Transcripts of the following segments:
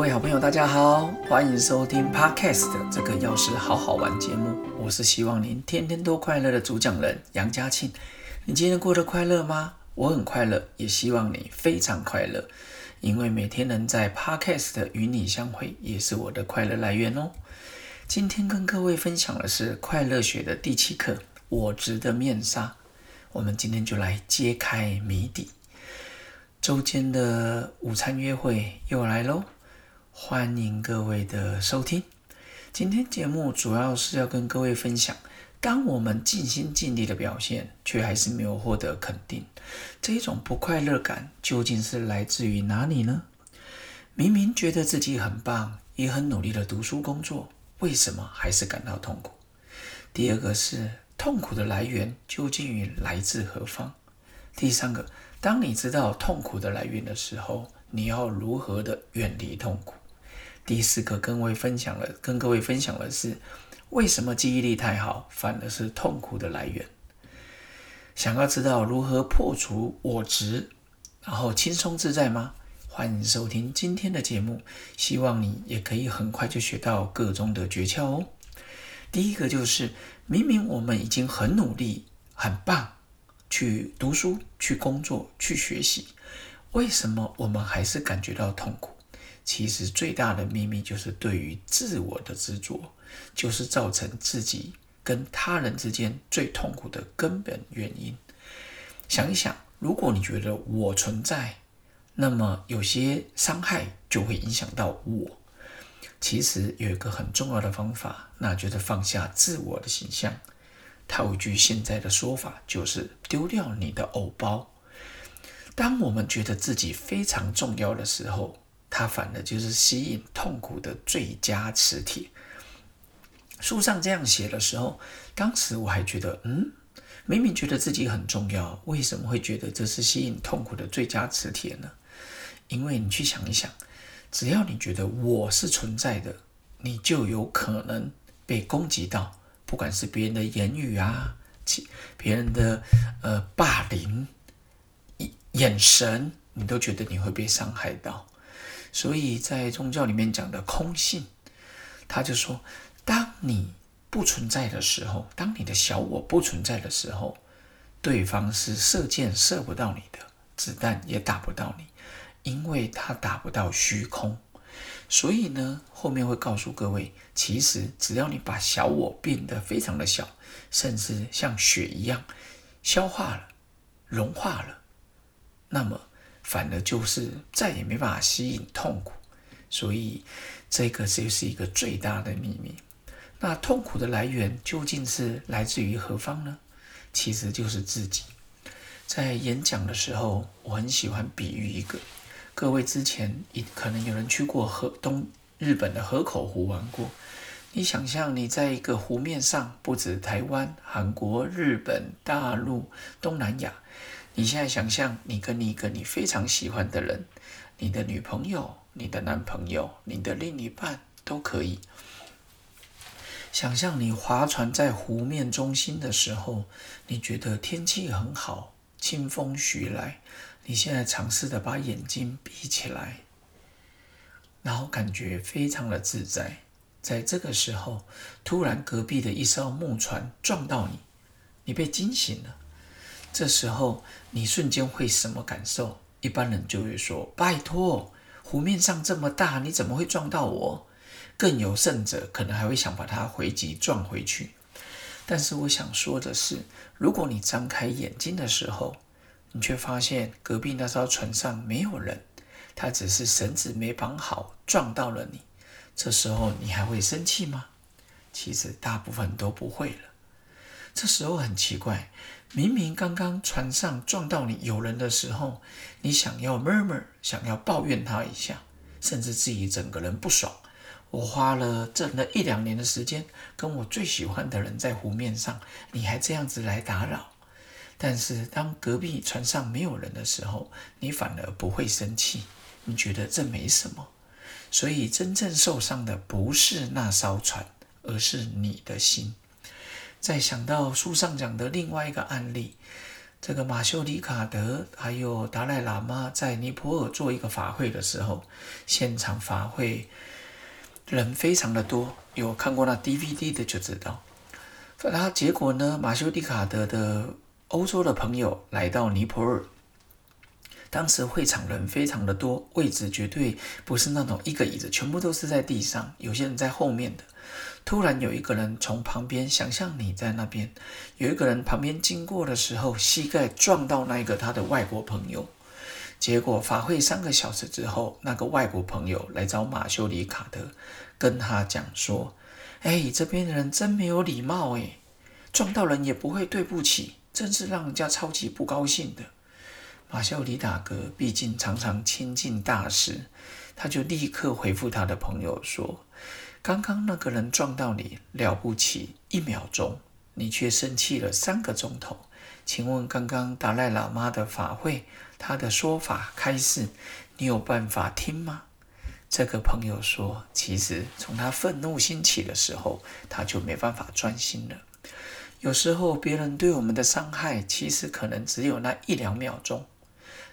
各位好朋友，大家好，欢迎收听 Podcast 这个钥匙好好玩节目。我是希望您天天都快乐的主讲人杨嘉庆。你今天过得快乐吗？我很快乐，也希望你非常快乐，因为每天能在 Podcast 与你相会，也是我的快乐来源哦。今天跟各位分享的是快乐学的第七课——我值的面纱。我们今天就来揭开谜底。周间的午餐约会又来喽，欢迎各位的收听。今天节目主要是要跟各位分享，当我们尽心尽力的表现，却还是没有获得肯定，这一种不快乐感究竟是来自于哪里呢？明明觉得自己很棒，也很努力的读书工作，为什么还是感到痛苦？第二个是。痛苦的来源究竟于来自何方？第三个，当你知道痛苦的来源的时候，你要如何的远离痛苦？第四个，跟各位分享了，跟各位分享的是，为什么记忆力太好反而是痛苦的来源？想要知道如何破除我执，然后轻松自在吗？欢迎收听今天的节目，希望你也可以很快就学到各种的诀窍哦。第一个就是，明明我们已经很努力、很棒，去读书、去工作、去学习，为什么我们还是感觉到痛苦？其实最大的秘密就是对于自我的执着，就是造成自己跟他人之间最痛苦的根本原因。想一想，如果你觉得我存在，那么有些伤害就会影响到我。其实有一个很重要的方法，那就是放下自我的形象。套一句现在的说法，就是丢掉你的偶包。当我们觉得自己非常重要的时候，它反而就是吸引痛苦的最佳磁铁。书上这样写的时候，当时我还觉得，嗯，明明觉得自己很重要，为什么会觉得这是吸引痛苦的最佳磁铁呢？因为你去想一想。只要你觉得我是存在的，你就有可能被攻击到，不管是别人的言语啊，其别人的呃霸凌、眼神，你都觉得你会被伤害到。所以在宗教里面讲的空性，他就说，当你不存在的时候，当你的小我不存在的时候，对方是射箭射不到你的，子弹也打不到你。因为它打不到虚空，所以呢，后面会告诉各位，其实只要你把小我变得非常的小，甚至像雪一样消化了、融化了，那么反而就是再也没办法吸引痛苦。所以这个就是一个最大的秘密。那痛苦的来源究竟是来自于何方呢？其实就是自己。在演讲的时候，我很喜欢比喻一个。各位之前可能有人去过河东日本的河口湖玩过，你想象你在一个湖面上，不止台湾、韩国、日本、大陆、东南亚，你现在想象你跟你一个你非常喜欢的人，你的女朋友、你的男朋友、你的另一半都可以，想象你划船在湖面中心的时候，你觉得天气很好，清风徐来。你现在尝试的把眼睛闭起来，然后感觉非常的自在。在这个时候，突然隔壁的一艘木船撞到你，你被惊醒了。这时候你瞬间会什么感受？一般人就会说：“拜托，湖面上这么大，你怎么会撞到我？”更有甚者，可能还会想把它回击撞回去。但是我想说的是，如果你张开眼睛的时候，你却发现隔壁那艘船上没有人，他只是绳子没绑好撞到了你。这时候你还会生气吗？其实大部分都不会了。这时候很奇怪，明明刚刚船上撞到你有人的时候，你想要 murmur，想要抱怨他一下，甚至自己整个人不爽。我花了整了一两年的时间跟我最喜欢的人在湖面上，你还这样子来打扰。但是当隔壁船上没有人的时候，你反而不会生气，你觉得这没什么。所以真正受伤的不是那艘船，而是你的心。再想到书上讲的另外一个案例，这个马修迪卡德还有达赖喇嘛在尼泊尔做一个法会的时候，现场法会人非常的多，有看过那 DVD 的就知道。然后结果呢，马修迪卡德的欧洲的朋友来到尼泊尔，当时会场人非常的多，位置绝对不是那种一个椅子，全部都是在地上，有些人在后面的。突然有一个人从旁边，想象你在那边，有一个人旁边经过的时候，膝盖撞到那个他的外国朋友。结果法会三个小时之后，那个外国朋友来找马修里卡德，跟他讲说：“哎，这边的人真没有礼貌哎，撞到人也不会对不起，真是让人家超级不高兴的。”马修里大哥毕竟常常亲近大师，他就立刻回复他的朋友说。刚刚那个人撞到你了不起一秒钟，你却生气了三个钟头。请问刚刚达赖喇嘛的法会，他的说法开示，你有办法听吗？这个朋友说，其实从他愤怒兴起的时候，他就没办法专心了。有时候别人对我们的伤害，其实可能只有那一两秒钟，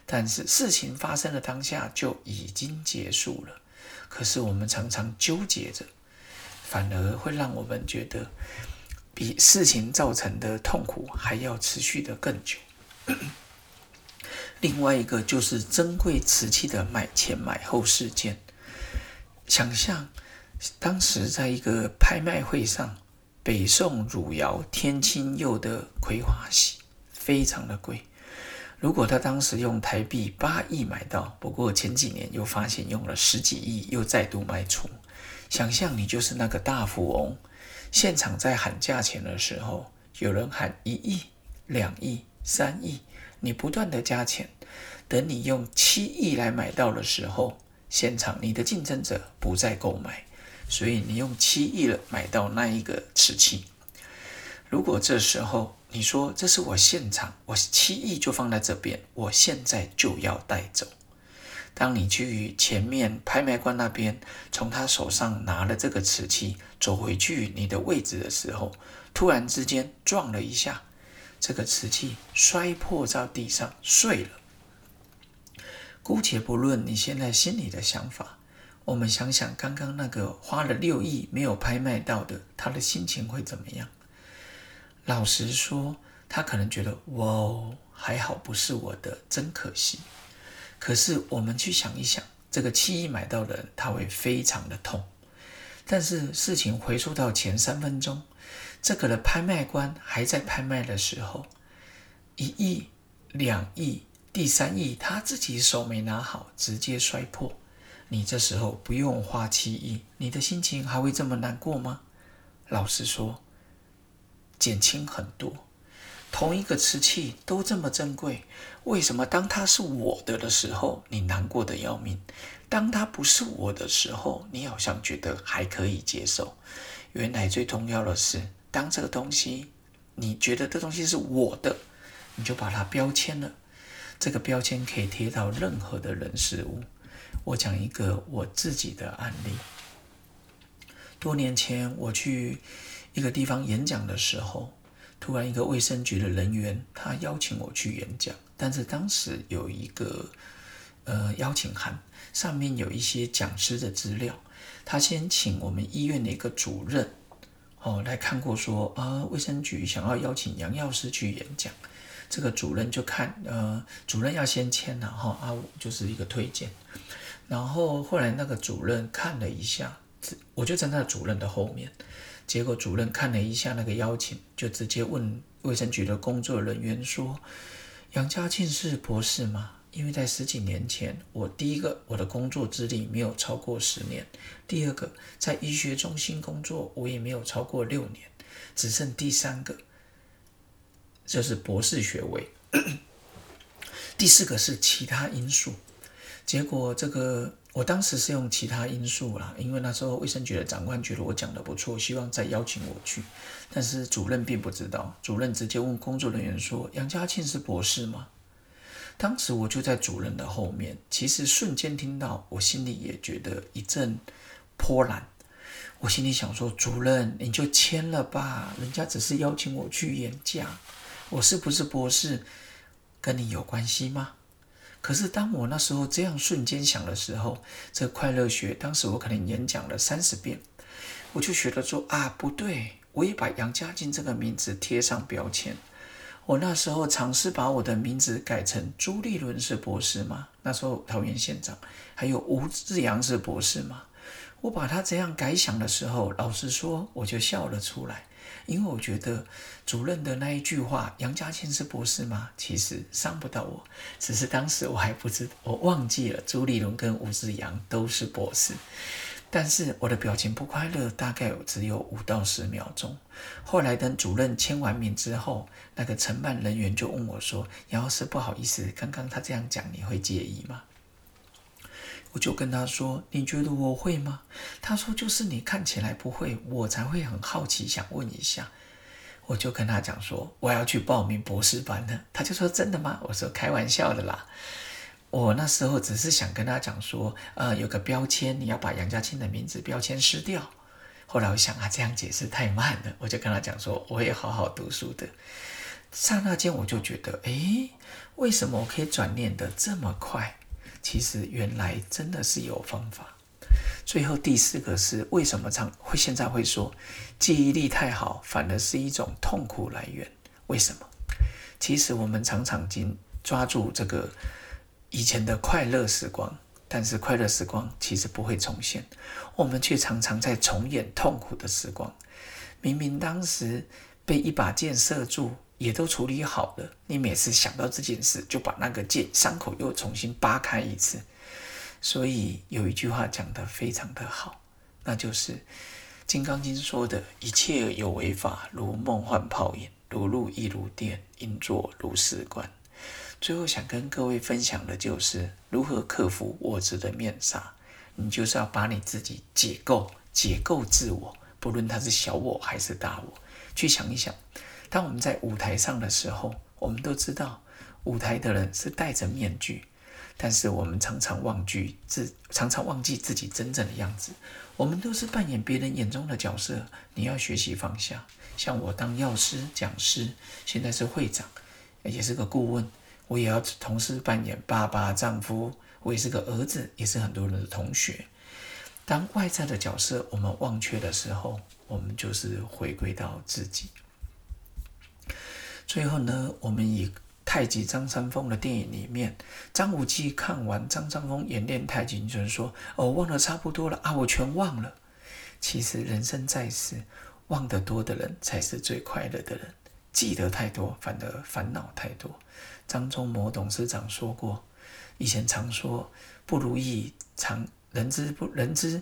但是事情发生的当下就已经结束了。可是我们常常纠结着。反而会让我们觉得比事情造成的痛苦还要持续的更久。另外一个就是珍贵瓷器的买前买后事件。想象当时在一个拍卖会上，北宋汝窑天青釉的葵花玺非常的贵。如果他当时用台币八亿买到，不过前几年又发现用了十几亿，又再度卖出。想象你就是那个大富翁，现场在喊价钱的时候，有人喊一亿、两亿、三亿，你不断的加钱，等你用七亿来买到的时候，现场你的竞争者不再购买，所以你用七亿了买到那一个瓷器。如果这时候你说这是我现场，我七亿就放在这边，我现在就要带走。当你去前面拍卖官那边，从他手上拿了这个瓷器，走回去你的位置的时候，突然之间撞了一下，这个瓷器摔破在地上碎了。姑且不论你现在心里的想法，我们想想刚刚那个花了六亿没有拍卖到的，他的心情会怎么样？老实说，他可能觉得哇，还好不是我的，真可惜。可是我们去想一想，这个七亿买到的人他会非常的痛。但是事情回溯到前三分钟，这个的拍卖官还在拍卖的时候，一亿、两亿、第三亿，他自己手没拿好，直接摔破。你这时候不用花七亿，你的心情还会这么难过吗？老实说，减轻很多。同一个瓷器都这么珍贵，为什么当它是我的的时候，你难过的要命；当它不是我的时候，你好像觉得还可以接受？原来最重要的是，当这个东西你觉得这东西是我的，你就把它标签了。这个标签可以贴到任何的人事物。我讲一个我自己的案例：多年前我去一个地方演讲的时候。突然，一个卫生局的人员他邀请我去演讲，但是当时有一个呃邀请函，上面有一些讲师的资料。他先请我们医院的一个主任哦来看过，说啊卫生局想要邀请杨药师去演讲，这个主任就看呃主任要先签了哈啊就是一个推荐，然后后来那个主任看了一下，我就站在主任的后面。结果主任看了一下那个邀请，就直接问卫生局的工作人员说：“杨家庆是博士吗？因为在十几年前，我第一个我的工作资历没有超过十年，第二个在医学中心工作我也没有超过六年，只剩第三个就是博士学位，第四个是其他因素。结果这个。”我当时是用其他因素啦，因为那时候卫生局的长官觉得我讲的不错，希望再邀请我去。但是主任并不知道，主任直接问工作人员说：“杨家庆是博士吗？”当时我就在主任的后面，其实瞬间听到，我心里也觉得一阵波澜。我心里想说：“主任，你就签了吧，人家只是邀请我去演讲，我是不是博士跟你有关系吗？可是当我那时候这样瞬间想的时候，这快乐学当时我可能演讲了三十遍，我就觉得说啊，不对，我也把杨家进这个名字贴上标签。我那时候尝试把我的名字改成朱立伦是博士吗？那时候桃园县长还有吴志阳是博士吗？我把他这样改想的时候，老实说，我就笑了出来，因为我觉得主任的那一句话“杨家倩是博士吗？”其实伤不到我，只是当时我还不知，我忘记了朱立伦跟吴志阳都是博士。但是我的表情不快乐，大概只有五到十秒钟。后来等主任签完名之后，那个承办人员就问我说：“杨老师，不好意思，刚刚他这样讲，你会介意吗？”我就跟他说：“你觉得我会吗？”他说：“就是你看起来不会，我才会很好奇，想问一下。”我就跟他讲说：“我要去报名博士班了。”他就说：“真的吗？”我说：“开玩笑的啦。”我那时候只是想跟他讲说，呃，有个标签，你要把杨家清的名字标签撕掉。后来我想啊，这样解释太慢了，我就跟他讲说，我也好好读书的。刹那间我就觉得，诶，为什么我可以转念的这么快？其实原来真的是有方法。最后第四个是为什么常会现在会说记忆力太好，反而是一种痛苦来源？为什么？其实我们常常经抓住这个。以前的快乐时光，但是快乐时光其实不会重现，我们却常常在重演痛苦的时光。明明当时被一把剑射住，也都处理好了，你每次想到这件事，就把那个剑伤口又重新扒开一次。所以有一句话讲得非常的好，那就是《金刚经》说的：“一切有为法，如梦幻泡影，如露亦如电，应作如是观。”最后想跟各位分享的就是如何克服我执的面纱。你就是要把你自己解构、解构自我，不论他是小我还是大我。去想一想，当我们在舞台上的时候，我们都知道舞台的人是戴着面具，但是我们常常忘记自，常常忘记自己真正的样子。我们都是扮演别人眼中的角色。你要学习放下。像我当药师、讲师，现在是会长，也是个顾问。我也要同时扮演爸爸、丈夫，我也是个儿子，也是很多人的同学。当外在的角色我们忘却的时候，我们就是回归到自己。最后呢，我们以太极张三丰的电影里面，张无忌看完张三丰演练太极，就是说：“哦，忘得差不多了啊，我全忘了。”其实人生在世，忘得多的人才是最快乐的人。记得太多，反而烦恼太多。张忠谋董事长说过，以前常说不如意常人之不人之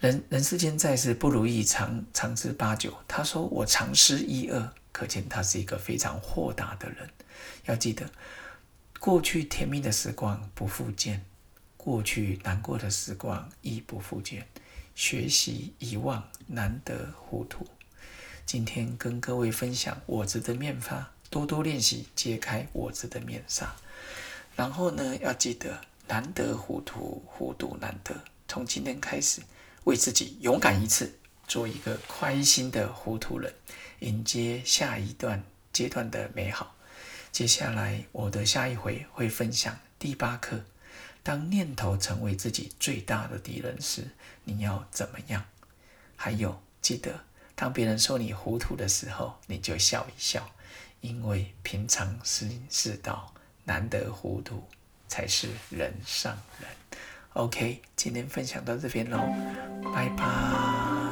人人世间在世不如意常常之八九。他说我常失一二，可见他是一个非常豁达的人。要记得，过去甜蜜的时光不复见，过去难过的时光亦不复见。学习遗忘，难得糊涂。今天跟各位分享我执的面纱，多多练习揭开我执的面纱。然后呢，要记得难得糊涂，糊涂难得。从今天开始，为自己勇敢一次，做一个开心的糊涂人，迎接下一段阶段的美好。接下来我的下一回会分享第八课：当念头成为自己最大的敌人时，你要怎么样？还有记得。当别人说你糊涂的时候，你就笑一笑，因为平常心是道，难得糊涂才是人上人。OK，今天分享到这边喽，拜拜。